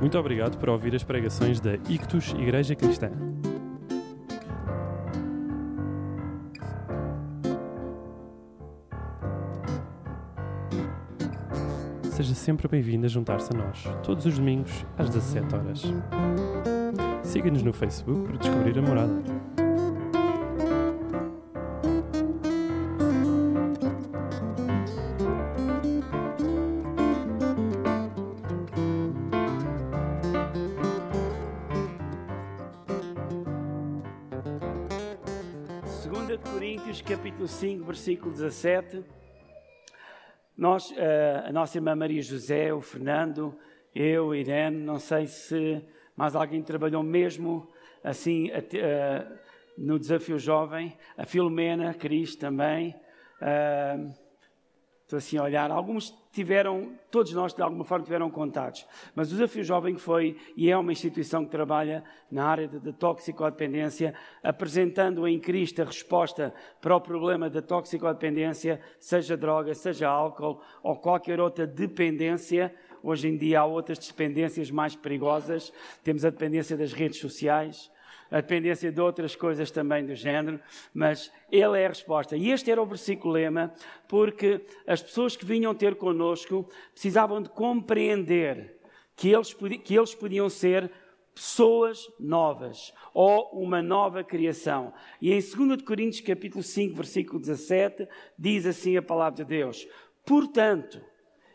Muito obrigado por ouvir as pregações da Ictus Igreja Cristã. Seja sempre bem-vindo a juntar-se a nós, todos os domingos, às 17 horas. Siga-nos no Facebook para descobrir a morada. Versículo 17. Nós, eh, a nossa irmã Maria José, o Fernando, eu, Irene, não sei se mais alguém trabalhou mesmo assim eh, no desafio jovem, a Filomena, Cris também. Estou assim a olhar. Alguns tiveram, todos nós de alguma forma tiveram contatos. Mas o Desafio Jovem foi e é uma instituição que trabalha na área de, de toxicodependência, apresentando em Cristo a resposta para o problema da toxicodependência, seja droga, seja álcool ou qualquer outra dependência. Hoje em dia há outras dependências mais perigosas. Temos a dependência das redes sociais, a dependência de outras coisas também do género, mas ele é a resposta. E este era o versículo lema, porque as pessoas que vinham ter connosco precisavam de compreender que eles, que eles podiam ser pessoas novas ou uma nova criação. E em 2 de Coríntios capítulo 5, versículo 17, diz assim a palavra de Deus: "Portanto,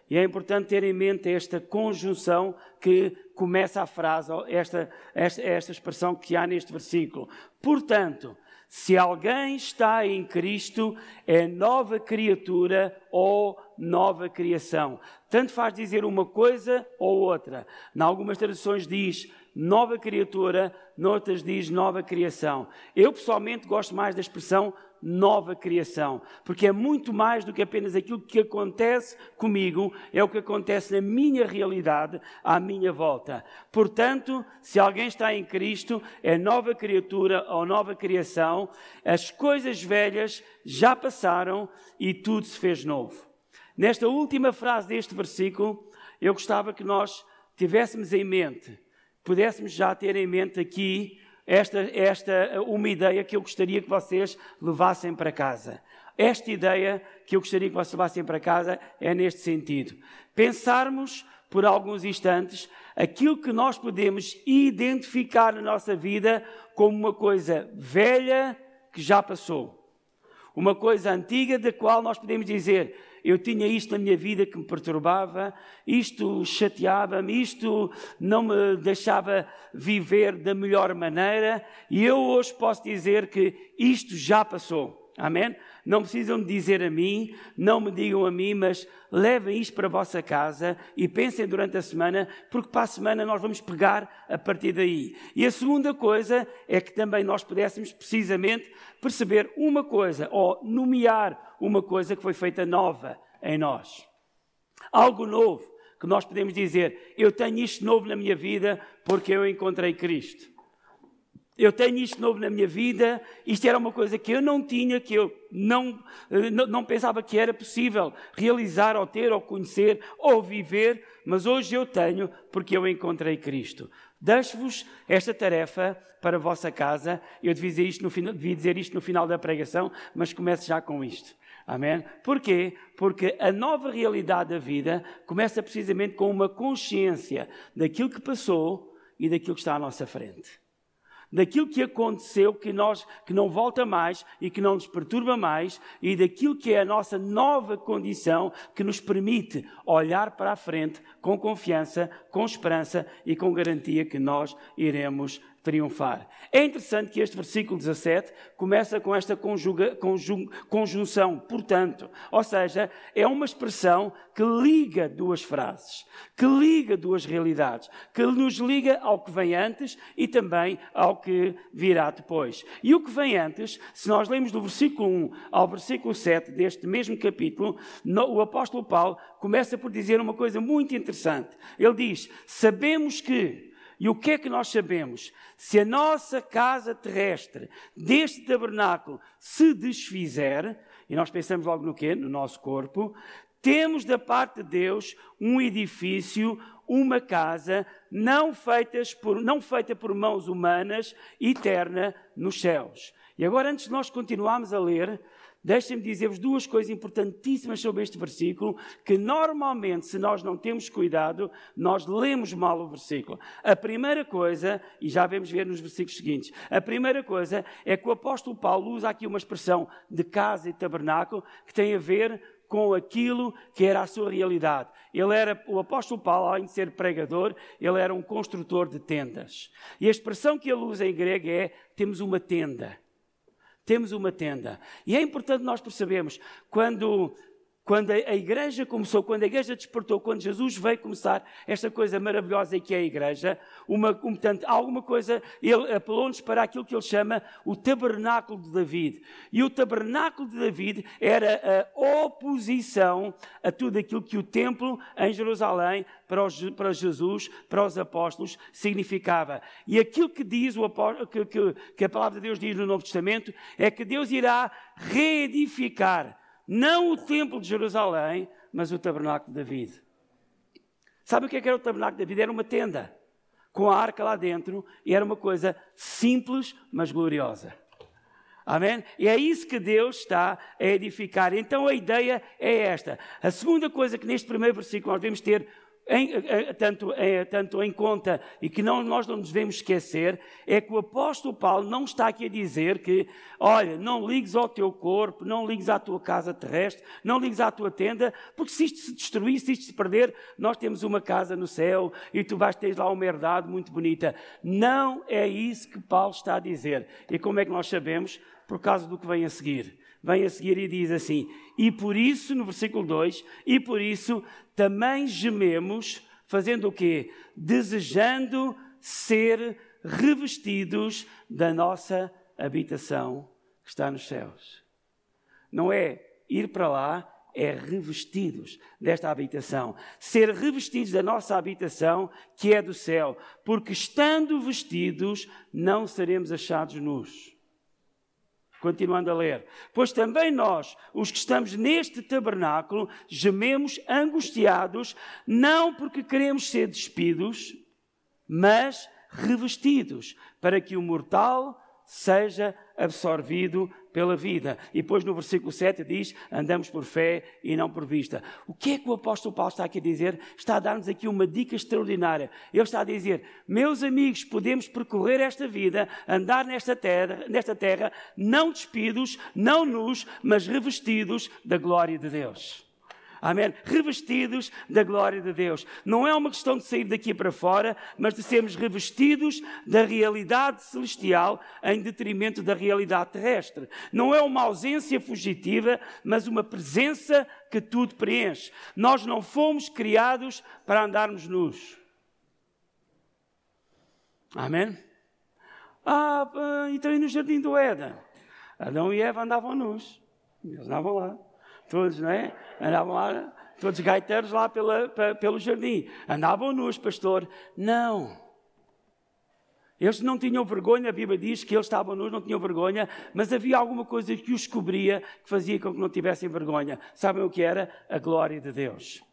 e é importante ter em mente esta conjunção que começa a frase, esta, esta, esta expressão que há neste versículo. Portanto, se alguém está em Cristo, é nova criatura ou nova criação. Tanto faz dizer uma coisa ou outra. Em algumas traduções diz nova criatura, noutras diz nova criação. Eu pessoalmente gosto mais da expressão nova criação, porque é muito mais do que apenas aquilo que acontece comigo, é o que acontece na minha realidade, à minha volta. Portanto, se alguém está em Cristo, é nova criatura ou nova criação, as coisas velhas já passaram e tudo se fez novo. Nesta última frase deste versículo, eu gostava que nós tivéssemos em mente, pudéssemos já ter em mente aqui esta, esta uma ideia que eu gostaria que vocês levassem para casa. Esta ideia que eu gostaria que vocês levassem para casa é neste sentido. Pensarmos por alguns instantes aquilo que nós podemos identificar na nossa vida como uma coisa velha que já passou. Uma coisa antiga da qual nós podemos dizer: eu tinha isto na minha vida que me perturbava, isto chateava-me, isto não me deixava viver da melhor maneira, e eu hoje posso dizer que isto já passou. Amém? Não precisam dizer a mim, não me digam a mim, mas levem isto para a vossa casa e pensem durante a semana, porque para a semana nós vamos pegar a partir daí. E a segunda coisa é que também nós pudéssemos precisamente perceber uma coisa, ou nomear uma coisa que foi feita nova em nós. Algo novo que nós podemos dizer, eu tenho isto novo na minha vida porque eu encontrei Cristo. Eu tenho isto novo na minha vida, isto era uma coisa que eu não tinha, que eu não, eh, não, não pensava que era possível realizar, ou ter, ou conhecer, ou viver, mas hoje eu tenho porque eu encontrei Cristo. Deixo-vos esta tarefa para a vossa casa. Eu devia dizer, isto no final, devia dizer isto no final da pregação, mas começo já com isto. Amém? Porquê? Porque a nova realidade da vida começa precisamente com uma consciência daquilo que passou e daquilo que está à nossa frente daquilo que aconteceu que nós que não volta mais e que não nos perturba mais e daquilo que é a nossa nova condição que nos permite olhar para a frente com confiança, com esperança e com garantia que nós iremos triunfar. É interessante que este versículo 17 começa com esta conjuga, conjun, conjunção, portanto, ou seja, é uma expressão que liga duas frases, que liga duas realidades, que nos liga ao que vem antes e também ao que virá depois. E o que vem antes, se nós lemos do versículo 1 ao versículo 7 deste mesmo capítulo, o apóstolo Paulo começa por dizer uma coisa muito interessante. Ele diz: Sabemos que e o que é que nós sabemos? Se a nossa casa terrestre, deste tabernáculo, se desfizer, e nós pensamos logo no quê? No nosso corpo, temos da parte de Deus um edifício, uma casa, não, feitas por, não feita por mãos humanas, eterna nos céus. E agora, antes de nós continuarmos a ler, Deixem-me dizer-vos duas coisas importantíssimas sobre este versículo, que normalmente, se nós não temos cuidado, nós lemos mal o versículo. A primeira coisa, e já vamos ver nos versículos seguintes, a primeira coisa é que o apóstolo Paulo usa aqui uma expressão de casa e tabernáculo que tem a ver com aquilo que era a sua realidade. Ele era, o apóstolo Paulo, além de ser pregador, ele era um construtor de tendas. E a expressão que ele usa em grego é: temos uma tenda temos uma tenda. E é importante nós percebermos, quando, quando a, igreja começou, quando a igreja despertou, quando Jesus veio começar esta coisa maravilhosa que é a igreja, uma, um, portanto, alguma coisa, ele apelou-nos para aquilo que ele chama o tabernáculo de David. E o tabernáculo de David era a oposição a tudo aquilo que o templo em Jerusalém, para, os, para Jesus, para os apóstolos, significava. E aquilo que diz o que, que, que a palavra de Deus diz no Novo Testamento é que Deus irá reedificar não o templo de Jerusalém, mas o tabernáculo de David. Sabe o que, é que era o tabernáculo de David? Era uma tenda, com a arca lá dentro, e era uma coisa simples, mas gloriosa. Amém? E é isso que Deus está a edificar. Então a ideia é esta. A segunda coisa que neste primeiro versículo nós devemos ter em, tanto, tanto, em conta e que não, nós não nos devemos esquecer é que o apóstolo Paulo não está aqui a dizer que, olha, não ligues ao teu corpo, não ligues à tua casa terrestre, não ligues à tua tenda, porque se isto se destruir, se isto se perder, nós temos uma casa no céu e tu vais ter lá uma herdade muito bonita. Não é isso que Paulo está a dizer. E como é que nós sabemos? Por causa do que vem a seguir vem a seguir e diz assim: E por isso, no versículo 2, e por isso também gememos, fazendo o quê? Desejando ser revestidos da nossa habitação que está nos céus. Não é ir para lá, é revestidos desta habitação. Ser revestidos da nossa habitação que é do céu. Porque estando vestidos, não seremos achados nus. Continuando a ler. Pois também nós, os que estamos neste tabernáculo, gememos angustiados, não porque queremos ser despidos, mas revestidos, para que o mortal seja absorvido pela vida. E depois no versículo 7 diz: andamos por fé e não por vista. O que é que o apóstolo Paulo está aqui a dizer? Está a dar-nos aqui uma dica extraordinária. Ele está a dizer: meus amigos, podemos percorrer esta vida, andar nesta terra, nesta terra não despidos, não nus, mas revestidos da glória de Deus. Amém? Revestidos da glória de Deus. Não é uma questão de sair daqui para fora, mas de sermos revestidos da realidade celestial em detrimento da realidade terrestre. Não é uma ausência fugitiva, mas uma presença que tudo preenche. Nós não fomos criados para andarmos nus. Amém? Ah, então e no jardim do Éden? Adão e Eva andavam nus. Eles andavam lá todos, não é? Andavam lá, todos gaiteiros lá pela, pelo jardim. Andavam nus, pastor. Não. Eles não tinham vergonha, a Bíblia diz que eles estavam nus, não tinham vergonha, mas havia alguma coisa que os cobria que fazia com que não tivessem vergonha. Sabem o que era? A glória de Deus.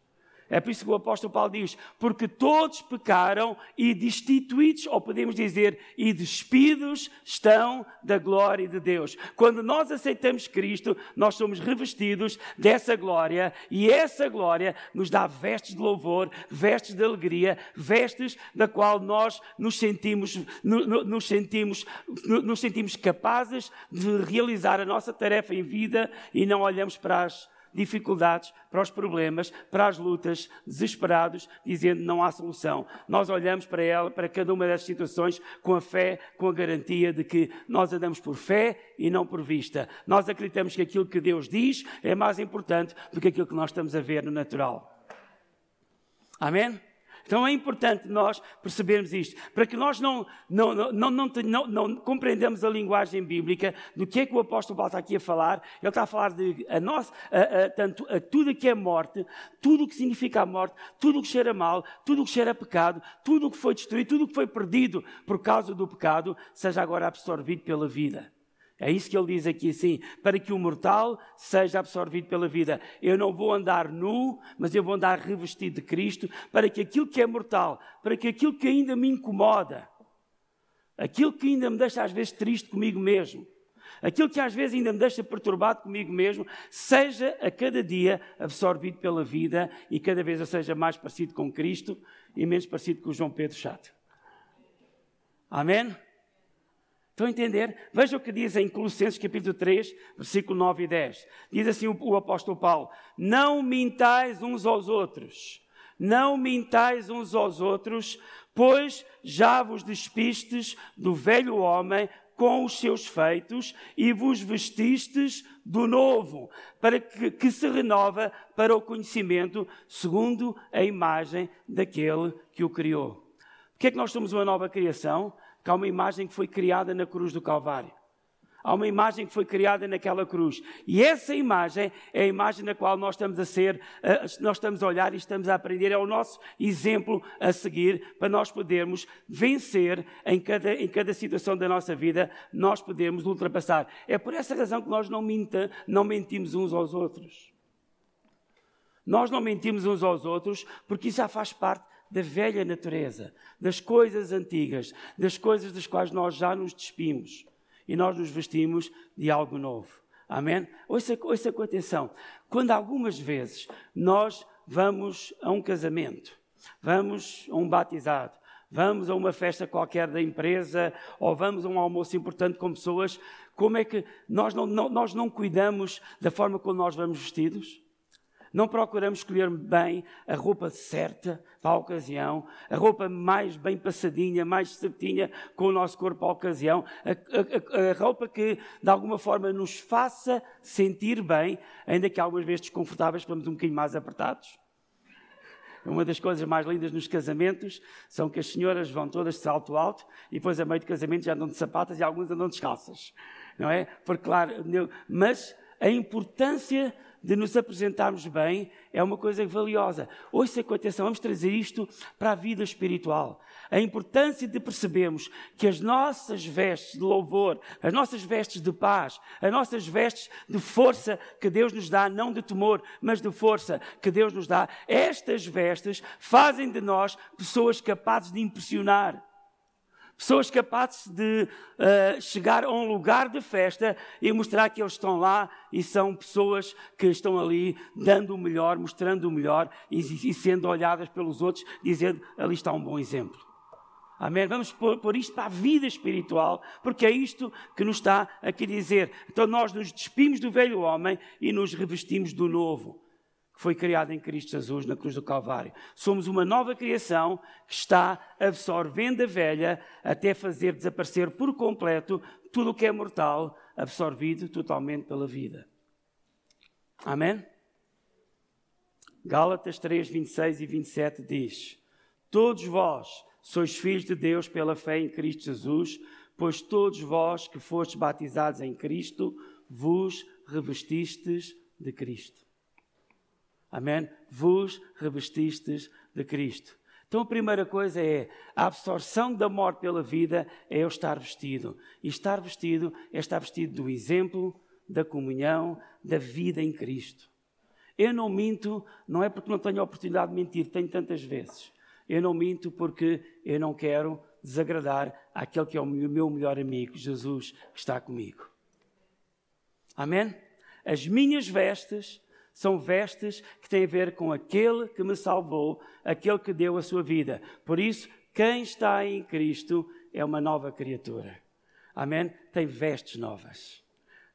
É por isso que o apóstolo Paulo diz: porque todos pecaram e destituídos, ou podemos dizer, e despidos estão da glória de Deus. Quando nós aceitamos Cristo, nós somos revestidos dessa glória e essa glória nos dá vestes de louvor, vestes de alegria, vestes da qual nós nos sentimos, nos sentimos, nos sentimos capazes de realizar a nossa tarefa em vida e não olhamos para as dificuldades, para os problemas, para as lutas, desesperados, dizendo não há solução. Nós olhamos para ela, para cada uma das situações, com a fé, com a garantia de que nós andamos por fé e não por vista. Nós acreditamos que aquilo que Deus diz é mais importante do que aquilo que nós estamos a ver no natural. Amém? Então é importante nós percebermos isto, para que nós não, não, não, não, não, compreendamos a linguagem bíblica do que é que o apóstolo Paulo está aqui a falar. Ele está a falar de a nós, a, a, tanto a tudo o que é morte, tudo o que significa a morte, tudo o que cheira mal, tudo o que cheira pecado, tudo o que foi destruído, tudo o que foi perdido por causa do pecado, seja agora absorvido pela vida É isso que ele diz aqui assim: para que o mortal seja absorvido pela vida. Eu não vou andar nu, mas eu vou andar revestido de Cristo, para que aquilo que é mortal, para que aquilo que ainda me incomoda, aquilo que ainda me deixa às vezes triste comigo mesmo, aquilo que às vezes ainda me deixa perturbado comigo mesmo, seja a cada dia absorvido pela vida e cada vez eu seja mais parecido com Cristo e menos parecido com o João Pedro Chato. Amém? Estão a entender? Veja o que diz em Colossenses capítulo 3, versículo 9 e 10. Diz assim o, o apóstolo Paulo: Não mintais uns aos outros, não mintais uns aos outros, pois já vos despistes do velho homem com os seus feitos e vos vestistes do novo, para que, que se renova para o conhecimento segundo a imagem daquele que o criou. Porquê é que nós somos uma nova criação? Que há uma imagem que foi criada na cruz do Calvário. Há uma imagem que foi criada naquela cruz. E essa imagem é a imagem na qual nós estamos a ser, nós estamos a olhar e estamos a aprender. É o nosso exemplo a seguir para nós podermos vencer em cada, em cada situação da nossa vida, nós podemos ultrapassar. É por essa razão que nós não, minta, não mentimos uns aos outros. Nós não mentimos uns aos outros porque isso já faz parte da velha natureza, das coisas antigas, das coisas das quais nós já nos despimos e nós nos vestimos de algo novo. Amém? Ouça, ouça com atenção. Quando algumas vezes nós vamos a um casamento, vamos a um batizado, vamos a uma festa qualquer da empresa ou vamos a um almoço importante com pessoas, como é que nós não, não, nós não cuidamos da forma como nós vamos vestidos? Não procuramos escolher bem a roupa certa para a ocasião, a roupa mais bem passadinha, mais certinha com o nosso corpo a ocasião, a, a, a, roupa que de alguma forma nos faça sentir bem, ainda que algumas vezes desconfortáveis, estamos um bocadinho mais apertados. Uma das coisas mais lindas nos casamentos são que as senhoras vão todas de salto alto e depois, a meio do casamento, já andam de sapatas e alguns andam descalças. Não é? Porque, claro, mas a importância de nos apresentarmos bem é uma coisa valiosa. Ouça com atenção, vamos trazer isto para a vida espiritual. A importância de percebermos que as nossas vestes de louvor, as nossas vestes de paz, as nossas vestes de força que Deus nos dá, não de temor, mas de força que Deus nos dá, estas vestes fazem de nós pessoas capazes de impressionar. Pessoas capazes de uh, chegar a um lugar de festa e mostrar que eles estão lá e são pessoas que estão ali dando o melhor, mostrando o melhor e, e sendo olhadas pelos outros, dizendo ali está um bom exemplo. Amém? Vamos pôr, pôr, isto para a vida espiritual, porque é isto que nos está aqui a dizer. Então nós nos despimos do velho homem e nos revestimos do novo que foi criado em Cristo Jesus na cruz do Calvário. Somos uma nova criação que está absorvendo a velha até fazer desaparecer por completo tudo o que é mortal, absorvido totalmente pela vida. Amém? Gálatas 3, 26 e 27 diz: Todos vós sois filhos de Deus pela fé em Cristo Jesus, pois todos vós que fostes batizados em Cristo, vos revestistes de Cristo. Amém? Vos revestistes de Cristo. Então a primeira coisa é a absorção da morte pela vida é eu estar vestido. E estar vestido é estar vestido do exemplo, da comunhão, da vida em Cristo. Eu não minto, não é porque não tenho a oportunidade de mentir, tenho tantas vezes. Eu não minto porque eu não quero desagradar aquele que é o meu melhor amigo, Jesus, que está comigo. Amém? As minhas vestes são vestes que têm a ver com aquele que me salvou, aquele que deu a sua vida. Por isso, quem está em Cristo é uma nova criatura. Amém? Tem vestes novas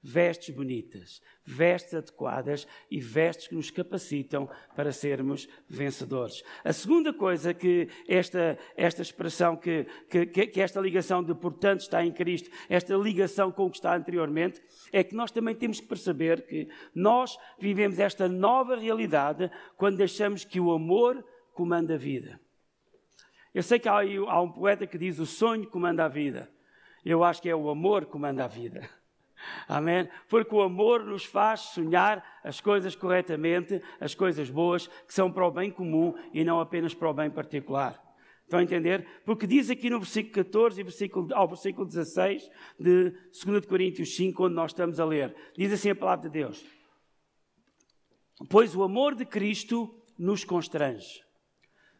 vestes bonitas, vestes adequadas e vestes que nos capacitam para sermos vencedores. A segunda coisa que esta, esta expressão, que, que, que esta ligação de portanto está em Cristo, esta ligação com o que está anteriormente, é que nós também temos que perceber que nós vivemos esta nova realidade quando deixamos que o amor comanda a vida. Eu sei que há, há um poeta que diz o sonho comanda a vida. Eu acho que é o amor que comanda a vida. Amém? Porque o amor nos faz sonhar as coisas corretamente, as coisas boas, que são para o bem comum e não apenas para o bem particular. Estão a entender? Porque diz aqui no versículo 14 e versículo, ao versículo 16 de 2 Coríntios 5, onde nós estamos a ler. Diz assim a palavra de Deus. Pois o amor de Cristo nos constrange.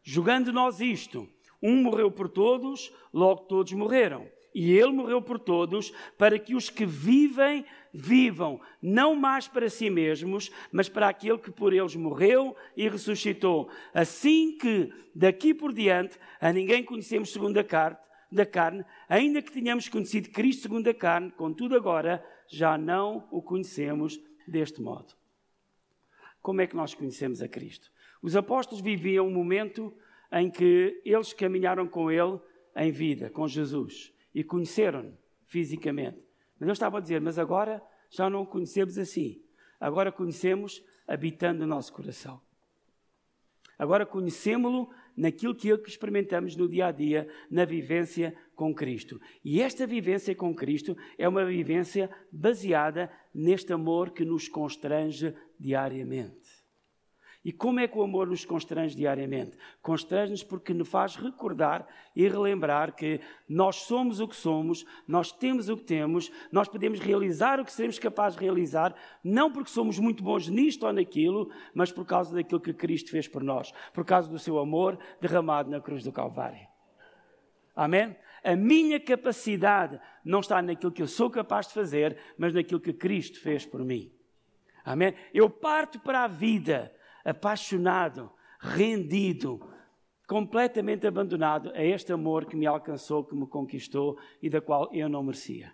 Julgando nós isto, um morreu por todos, logo todos morreram. E ele morreu por todos, para que os que vivem, vivam, não mais para si mesmos, mas para aquele que por eles morreu e ressuscitou. Assim que, daqui por diante, a ninguém conhecemos segundo a carne, da carne, ainda que tenhamos conhecido Cristo segundo a carne, contudo agora já não o conhecemos deste modo. Como é que nós conhecemos a Cristo? Os apóstolos viviam um momento em que eles caminharam com Ele em vida, com Jesus, e conheceram-no fisicamente. Mas eu estava a dizer, mas agora já não o conhecemos assim. Agora conhecemos habitando no nosso coração. Agora conhecemos-lo naquilo que experimentamos no dia a dia, na vivência com Cristo. E esta vivência com Cristo é uma vivência baseada neste amor que nos constrange diariamente. E como é que o amor nos constrange diariamente? Constrange-nos porque nos faz recordar e relembrar que nós somos o que somos, nós temos o que temos, nós podemos realizar o que seremos capazes de realizar, não porque somos muito bons nisto ou naquilo, mas por causa daquilo que Cristo fez por nós, por causa do seu amor derramado na cruz do Calvário. Amém? A minha capacidade não está naquilo que eu sou capaz de fazer, mas naquilo que Cristo fez por mim. Amém? Eu parto para a vida apaixonado, rendido, completamente abandonado a este amor que me alcançou, que me conquistou e da qual eu não merecia.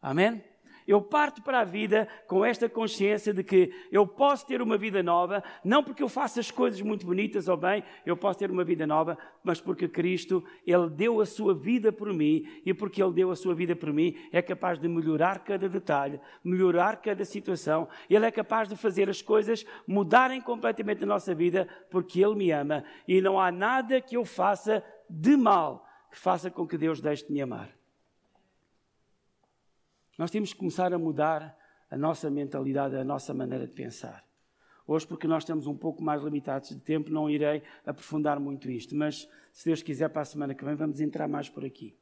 Amém? Eu parto para a vida com esta consciência de que eu posso ter uma vida nova, não porque eu faça as coisas muito bonitas ou bem, eu posso ter uma vida nova, mas porque Cristo, Ele deu a sua vida por mim e porque Ele deu a sua vida por mim, é capaz de melhorar cada detalhe, melhorar cada situação. Ele é capaz de fazer as coisas mudarem completamente a nossa vida porque Ele me ama e não há nada que eu faça de mal que faça com que Deus deixe de me amar. Nós temos que começar a mudar a nossa mentalidade, a nossa maneira de pensar. Hoje, porque nós estamos um pouco mais limitados de tempo, não irei aprofundar muito isto, mas se Deus quiser, para a semana que vem, vamos entrar mais por aqui.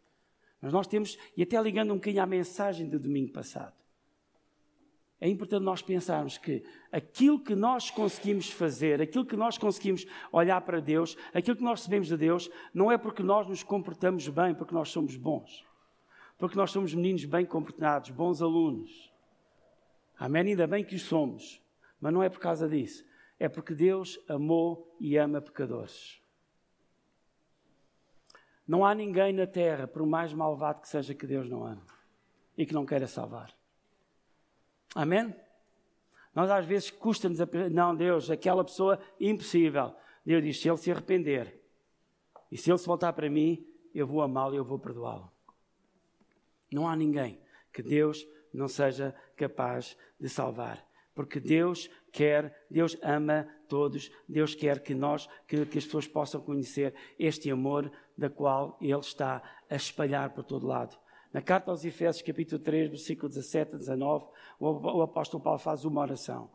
Mas nós temos, e até ligando um bocadinho à mensagem do domingo passado, é importante nós pensarmos que aquilo que nós conseguimos fazer, aquilo que nós conseguimos olhar para Deus, aquilo que nós recebemos de Deus, não é porque nós nos comportamos bem, porque nós somos bons porque nós somos meninos bem comportados, bons alunos. Amém? Ainda bem que os somos. Mas não é por causa disso. É porque Deus amou e ama pecadores. Não há ninguém na terra, por mais malvado que seja, que Deus não ama e que não queira salvar. Amém? Nós às vezes custa-nos a não, Deus, aquela pessoa impossível. Deus diz: se ele se arrepender e se ele se voltar para mim, eu vou amá-lo e eu vou perdoá-lo. Não há ninguém que Deus não seja capaz de salvar. Porque Deus quer, Deus ama todos, Deus quer que nós, que, que, as pessoas possam conhecer este amor da qual Ele está a espalhar por todo lado. Na carta aos Efésios, capítulo 3, versículo 17 a 19, o, apóstolo Paulo faz uma oração.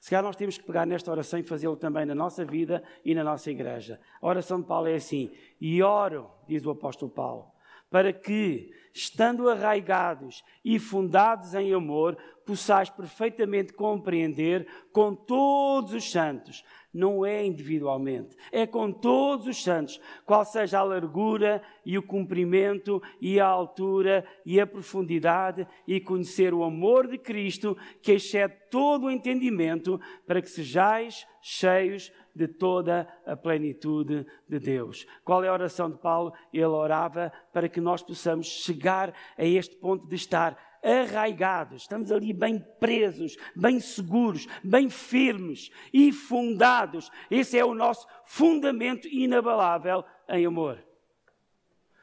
Se calhar nós temos que pegar nesta oração e fazê-lo também na nossa vida e na nossa igreja. A oração de Paulo é assim: E oro, diz o apóstolo Paulo, para que, estando arraigados e fundados em amor, possais perfeitamente compreender com todos os santos, não é individualmente, é com todos os santos, qual seja a largura e o comprimento e a altura e a profundidade e conhecer o amor de Cristo que excede todo o entendimento para que sejais cheios de toda a plenitude de Deus. Qual é a oração de Paulo? Ele orava para que nós possamos chegar a este ponto de estar arraigados, estamos ali bem presos, bem seguros, bem firmes e fundados. Esse é o nosso fundamento inabalável em amor.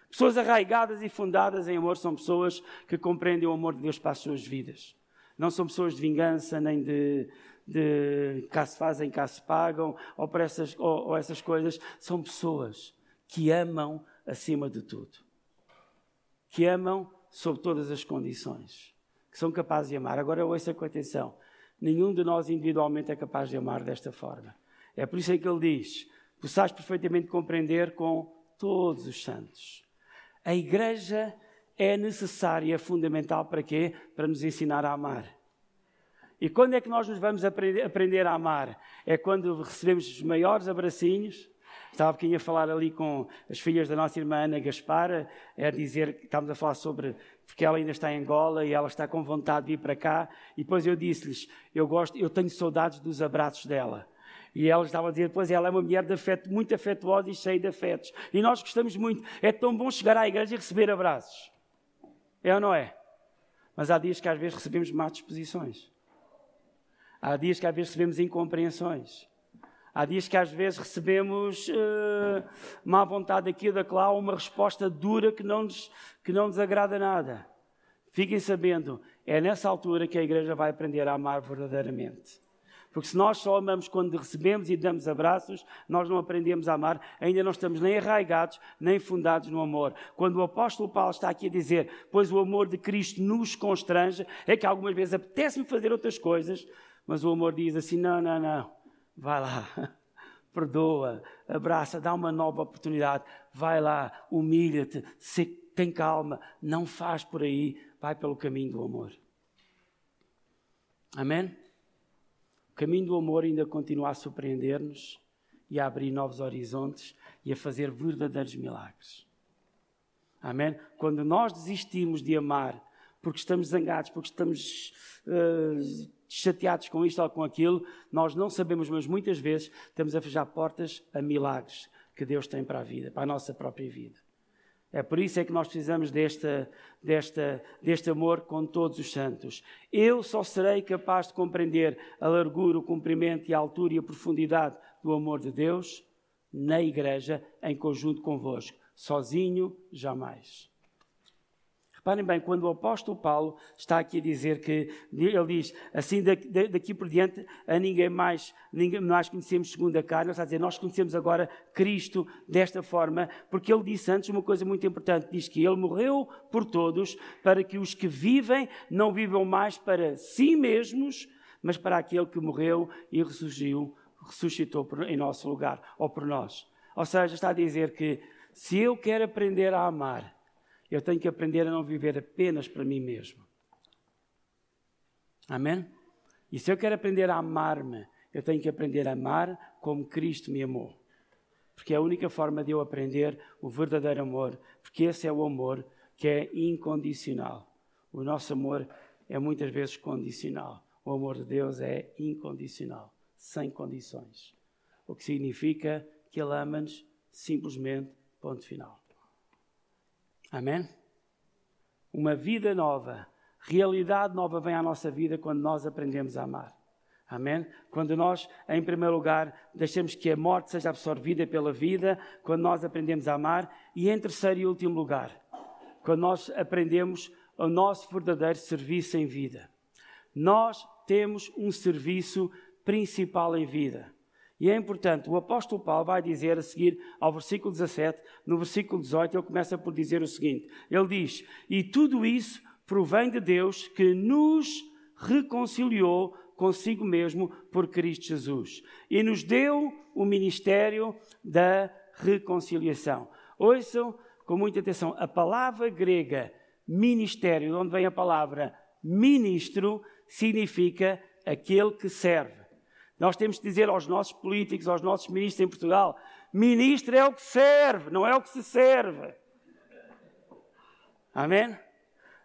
Pessoas arraigadas e fundadas em amor são pessoas que compreendem o amor de Deus para as suas vidas. Não são pessoas de vingança nem de, de cá se fazem, cá se pagam, ou, essas, ou, ou essas coisas, são pessoas que amam acima de tudo. Que amam sob todas as condições. Que são capazes de amar. Agora ouça com atenção. Nenhum de nós individualmente é capaz de amar desta forma. É por isso é que ele diz: possais perfeitamente compreender com todos os santos. A igreja é necessária, fundamental para quê? Para nos ensinar a amar. E quando é que nós nos vamos aprender a amar? É quando recebemos os maiores abracinhos. Estava aqui a falar ali com as filhas da nossa irmã Ana Gaspar, a dizer que estávamos a falar sobre porque ela ainda está em Angola e ela está com vontade de vir para cá. E depois eu disse-lhes: eu gosto, eu tenho saudades dos abraços dela. E ela estava a dizer, pois ela é uma mulher de afeto, muito afetuosa e cheia de afetos. E nós gostamos muito. É tão bom chegar à igreja e receber abraços. É ou não é? Mas há dias que às vezes recebemos más disposições. Há dias que às vezes recebemos incompreensões. Há dias que às vezes recebemos uh, má vontade aqui ou daquela, uma resposta dura que não, nos, que não nos agrada nada. Fiquem sabendo, é nessa altura que a igreja vai aprender a amar verdadeiramente. Porque se nós só amamos quando recebemos e damos abraços, nós não aprendemos a amar, ainda não estamos nem arraigados, nem fundados no amor. Quando o apóstolo Paulo está aqui a dizer, pois o amor de Cristo nos constrange, é que algumas vezes apetece-me fazer outras coisas, mas o amor diz assim: não, não, não, vai lá, perdoa, abraça, dá uma nova oportunidade, vai lá, humilha-te, tem calma, não faz por aí, vai pelo caminho do amor. Amém? O caminho do amor ainda continua a surpreender-nos e a abrir novos horizontes e a fazer verdadeiros milagres. Amém? Quando nós desistimos de amar porque estamos zangados, porque estamos uh, chateados com isto ou com aquilo, nós não sabemos, mas muitas vezes estamos a fechar portas a milagres que Deus tem para a vida, para a nossa própria vida. É por isso é que nós precisamos desta, desta, deste amor com todos os santos. Eu só serei capaz de compreender a largura, o comprimento e a altura e a profundidade do amor de Deus na igreja, em conjunto convosco. Sozinho, jamais. Reparem bem, quando o apóstolo Paulo está aqui a dizer que, ele diz, assim daqui, daqui por diante, a ninguém mais, ninguém mais conhecemos segundo a carne, ele está a dizer, nós conhecemos agora Cristo desta forma, porque ele disse antes uma coisa muito importante, diz que ele morreu por todos, para que os que vivem não vivam mais para si mesmos, mas para aquele que morreu e ressurgiu, ressuscitou em nosso lugar, ou por nós. Ou seja, está a dizer que se eu quero aprender a amar, eu tenho que aprender a não viver apenas para mim mesmo. Amém? E se eu quero aprender a amar-me, eu tenho que aprender a amar como Cristo me amou. Porque é a única forma de eu aprender o verdadeiro amor, porque esse é o amor que é incondicional. O nosso amor é muitas vezes condicional. O amor de Deus é incondicional, sem condições. O que significa que Ele ama-nos simplesmente, ponto final. Amém? Uma vida nova, realidade nova vem à nossa vida quando nós aprendemos a amar. Amém? Quando nós, em primeiro lugar, deixamos que a morte seja absorvida pela vida, quando nós aprendemos a amar, e em terceiro e último lugar, quando nós aprendemos o nosso verdadeiro serviço em vida. Nós temos um serviço principal em vida. E é importante, o apóstolo Paulo vai dizer a seguir ao versículo 17, no versículo 18, ele começa por dizer o seguinte: ele diz, e tudo isso provém de Deus que nos reconciliou consigo mesmo por Cristo Jesus e nos deu o ministério da reconciliação. Ouçam com muita atenção, a palavra grega ministério, de onde vem a palavra ministro, significa aquele que serve. Nós temos que dizer aos nossos políticos, aos nossos ministros em Portugal: ministro é o que serve, não é o que se serve. Amém?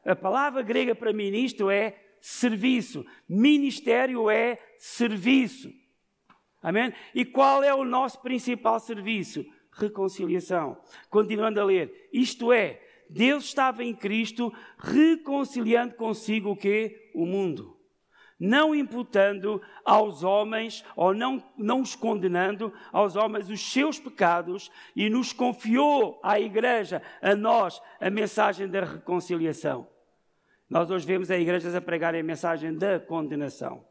A palavra grega para ministro é serviço, ministério é serviço. Amém? E qual é o nosso principal serviço? Reconciliação. Continuando a ler, isto é, Deus estava em Cristo reconciliando consigo o que? O mundo não imputando aos homens, ou não, não os condenando aos homens os seus pecados, e nos confiou à Igreja, a nós, a mensagem da reconciliação. Nós hoje vemos a igrejas a pregarem a mensagem da condenação.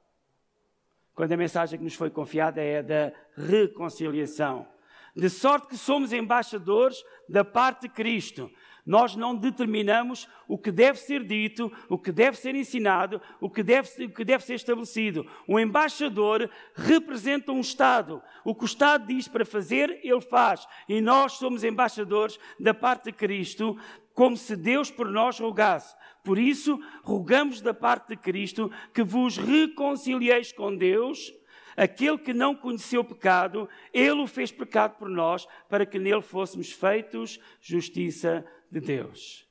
Quando a mensagem que nos foi confiada é da reconciliação. De sorte que somos embaixadores da parte de Cristo. Nós não determinamos o que deve ser dito, o que deve ser ensinado, o que deve, o que deve ser estabelecido. O embaixador representa um Estado. O que o Estado diz para fazer, ele faz. E nós somos embaixadores da parte de Cristo, como se Deus por nós rogasse. Por isso, rogamos da parte de Cristo que vos reconcilieis com Deus Aquele que não conheceu pecado, ele o fez pecado por nós, para que nele fôssemos feitos justiça de Deus.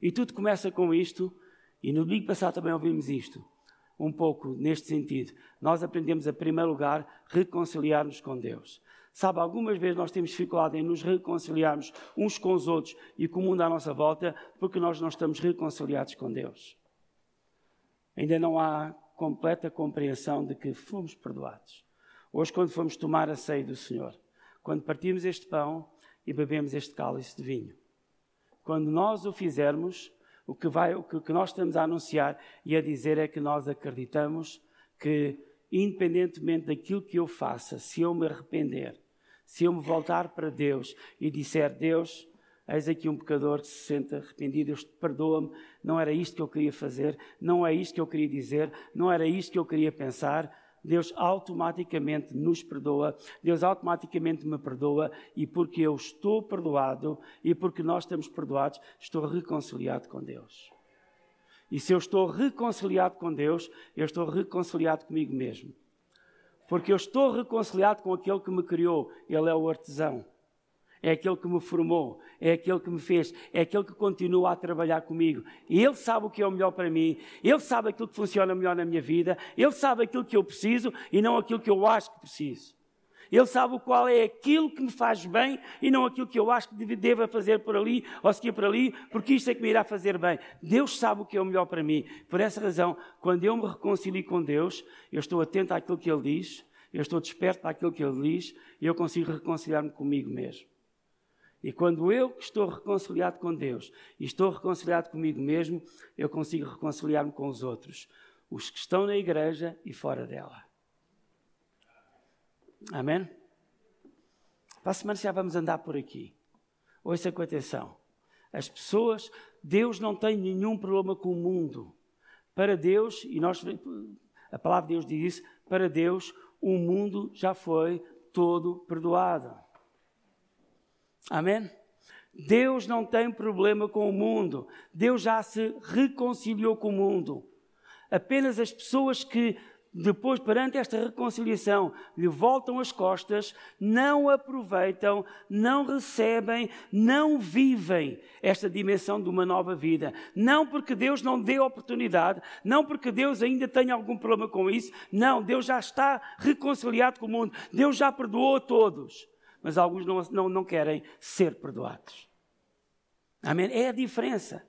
E tudo começa com isto, e no domingo passado também ouvimos isto, um pouco neste sentido. Nós aprendemos, a primeiro lugar, reconciliar-nos com Deus. Sabe, algumas vezes nós temos dificuldade em nos reconciliarmos uns com os outros e com o mundo à nossa volta, porque nós não estamos reconciliados com Deus. Ainda não há completa compreensão de que fomos perdoados. Hoje, quando fomos tomar a ceia do Senhor, quando partimos este pão e bebemos este cálice de vinho, quando nós o fizermos, o que, vai, o que nós estamos a anunciar e a dizer é que nós acreditamos que, independentemente daquilo que eu faça, se eu me arrepender, se eu me voltar para Deus e disser: Deus, Eis aqui um pecador que se sente arrependido, Deus perdoa-me, não era isto que eu queria fazer, não é isto que eu queria dizer, não era isto que eu queria pensar. Deus automaticamente nos perdoa, Deus automaticamente me perdoa, e porque eu estou perdoado e porque nós estamos perdoados, estou reconciliado com Deus. E se eu estou reconciliado com Deus, eu estou reconciliado comigo mesmo. Porque eu estou reconciliado com aquele que me criou, Ele é o artesão é aquele que me formou, é aquele que me fez, é aquele que continua a trabalhar comigo. E Ele sabe o que é o melhor para mim, Ele sabe aquilo que funciona melhor na minha vida, Ele sabe aquilo que eu preciso e não aquilo que eu acho que preciso. Ele sabe qual é aquilo que me faz bem e não aquilo que eu acho que deva fazer por ali ou seguir por ali, porque isto é que me irá fazer bem. Deus sabe o que é o melhor para mim. Por essa razão, quando eu me reconcilio com Deus, eu estou atento àquilo que Ele diz, eu estou desperto àquilo que Ele diz e eu consigo reconciliar-me comigo mesmo. E quando eu estou reconciliado com Deus e estou reconciliado comigo mesmo, eu consigo reconciliar-me com os outros, os que estão na igreja e fora dela. Amém? Para a semana já vamos andar por aqui. Ouça com atenção. As pessoas, Deus não tem nenhum problema com o mundo. Para Deus, e nós, a palavra de Deus diz isso, para Deus o mundo já foi todo perdoado. Amém? Deus não tem problema com o mundo. Deus já se reconciliou com o mundo. Apenas as pessoas que, depois, perante esta reconciliação, lhe voltam as costas, não aproveitam, não recebem, não vivem esta dimensão de uma nova vida. Não porque Deus não dê oportunidade, não porque Deus ainda tenha algum problema com isso. Não, Deus já está reconciliado com o mundo. Deus já perdoou a todos mas alguns não, não, não querem ser perdoados. Amém? É a diferença.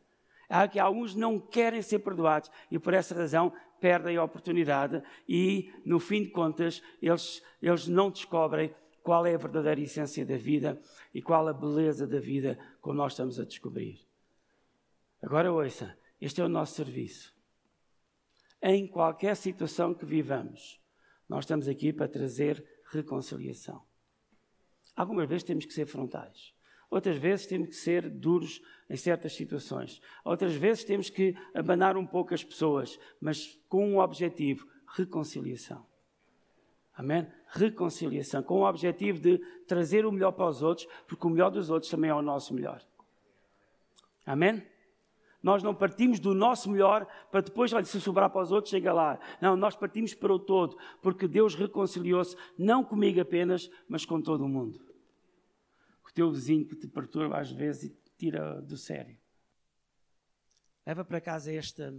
Há que alguns não querem ser perdoados e por essa razão perdem a oportunidade e, no fim de contas, eles, eles não descobrem qual é a verdadeira essência da vida e qual a beleza da vida como nós estamos a descobrir. Agora ouça, este é o nosso serviço. Em qualquer situação que vivamos, nós estamos aqui para trazer reconciliação. Algumas vezes temos que ser frontais. Outras vezes temos que ser duros em certas situações. Outras vezes temos que abanar um pouco as pessoas, mas com um objetivo: reconciliação. Amém? Reconciliação, com o objetivo de trazer o melhor para os outros, porque o melhor dos outros também é o nosso melhor. Amém? Nós não partimos do nosso melhor para depois, olha, se sobrar para os outros, chega lá. Não, nós partimos para o todo, porque Deus reconciliou-se não comigo apenas, mas com todo o mundo teu vizinho que te perturba às vezes e te tira do sério. Leva para casa esta,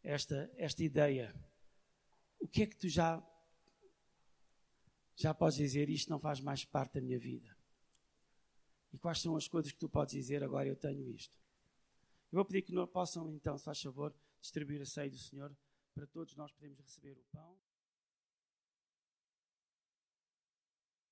esta, esta ideia. O que é que tu já, já podes dizer? Isto não faz mais parte da minha vida. E quais são as coisas que tu podes dizer? Agora eu tenho isto. Eu vou pedir que não possam, então, se faz favor, distribuir a ceia do Senhor para todos nós podermos receber o pão.